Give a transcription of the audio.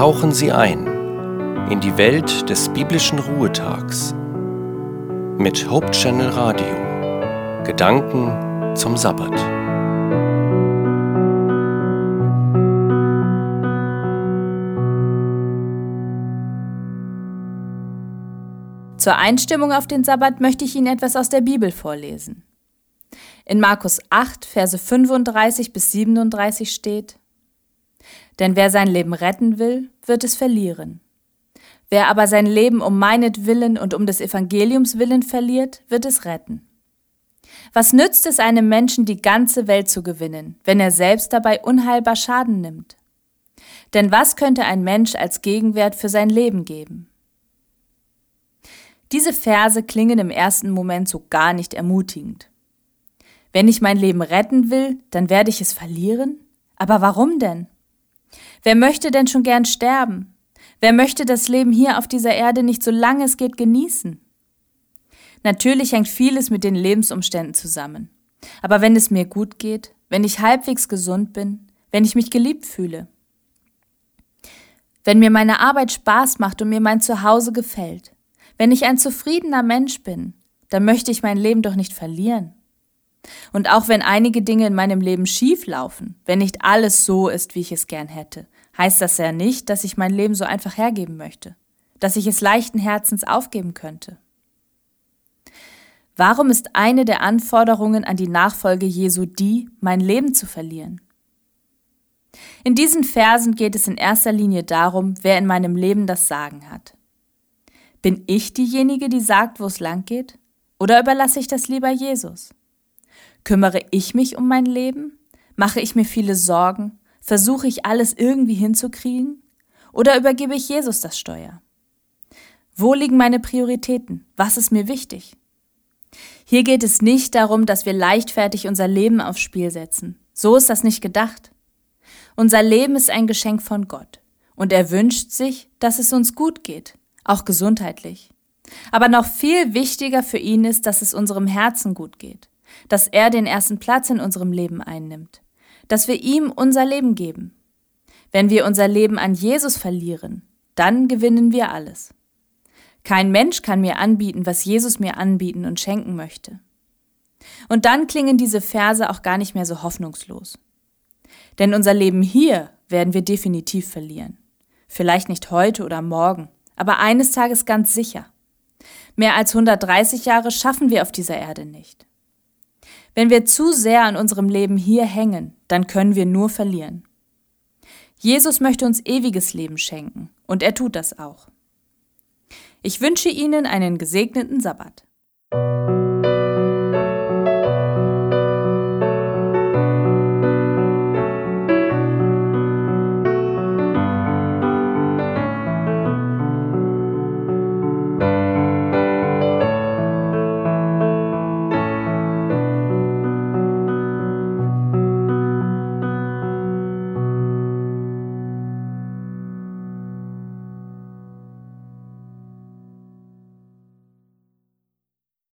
tauchen Sie ein in die Welt des biblischen Ruhetags mit Hope Channel Radio. Gedanken zum Sabbat. Zur Einstimmung auf den Sabbat möchte ich Ihnen etwas aus der Bibel vorlesen. In Markus 8, Verse 35 bis 37 steht, Denn wer sein Leben retten will, wird es verlieren. Wer aber sein Leben um meinetwillen und um des Evangeliums willen verliert, wird es retten. Was nützt es einem Menschen, die ganze Welt zu gewinnen, wenn er selbst dabei unheilbar Schaden nimmt? Denn was könnte ein Mensch als Gegenwert für sein Leben geben? Diese Verse klingen im ersten Moment so gar nicht ermutigend. Wenn ich mein Leben retten will, dann werde ich es verlieren? Aber warum denn? Wer möchte denn schon gern sterben? Wer möchte das Leben hier auf dieser Erde nicht so lange es geht genießen? Natürlich hängt vieles mit den Lebensumständen zusammen. Aber wenn es mir gut geht, wenn ich halbwegs gesund bin, wenn ich mich geliebt fühle, wenn mir meine Arbeit Spaß macht und mir mein Zuhause gefällt, wenn ich ein zufriedener Mensch bin, dann möchte ich mein Leben doch nicht verlieren. Und auch wenn einige Dinge in meinem Leben schief laufen, wenn nicht alles so ist, wie ich es gern hätte, heißt das ja nicht, dass ich mein Leben so einfach hergeben möchte, dass ich es leichten Herzens aufgeben könnte. Warum ist eine der Anforderungen an die Nachfolge Jesu die, mein Leben zu verlieren? In diesen Versen geht es in erster Linie darum, wer in meinem Leben das Sagen hat. Bin ich diejenige, die sagt, wo es lang geht? Oder überlasse ich das lieber Jesus? Kümmere ich mich um mein Leben? Mache ich mir viele Sorgen? Versuche ich alles irgendwie hinzukriegen? Oder übergebe ich Jesus das Steuer? Wo liegen meine Prioritäten? Was ist mir wichtig? Hier geht es nicht darum, dass wir leichtfertig unser Leben aufs Spiel setzen. So ist das nicht gedacht. Unser Leben ist ein Geschenk von Gott. Und er wünscht sich, dass es uns gut geht, auch gesundheitlich. Aber noch viel wichtiger für ihn ist, dass es unserem Herzen gut geht dass er den ersten Platz in unserem Leben einnimmt, dass wir ihm unser Leben geben. Wenn wir unser Leben an Jesus verlieren, dann gewinnen wir alles. Kein Mensch kann mir anbieten, was Jesus mir anbieten und schenken möchte. Und dann klingen diese Verse auch gar nicht mehr so hoffnungslos. Denn unser Leben hier werden wir definitiv verlieren. Vielleicht nicht heute oder morgen, aber eines Tages ganz sicher. Mehr als 130 Jahre schaffen wir auf dieser Erde nicht. Wenn wir zu sehr an unserem Leben hier hängen, dann können wir nur verlieren. Jesus möchte uns ewiges Leben schenken und er tut das auch. Ich wünsche Ihnen einen gesegneten Sabbat.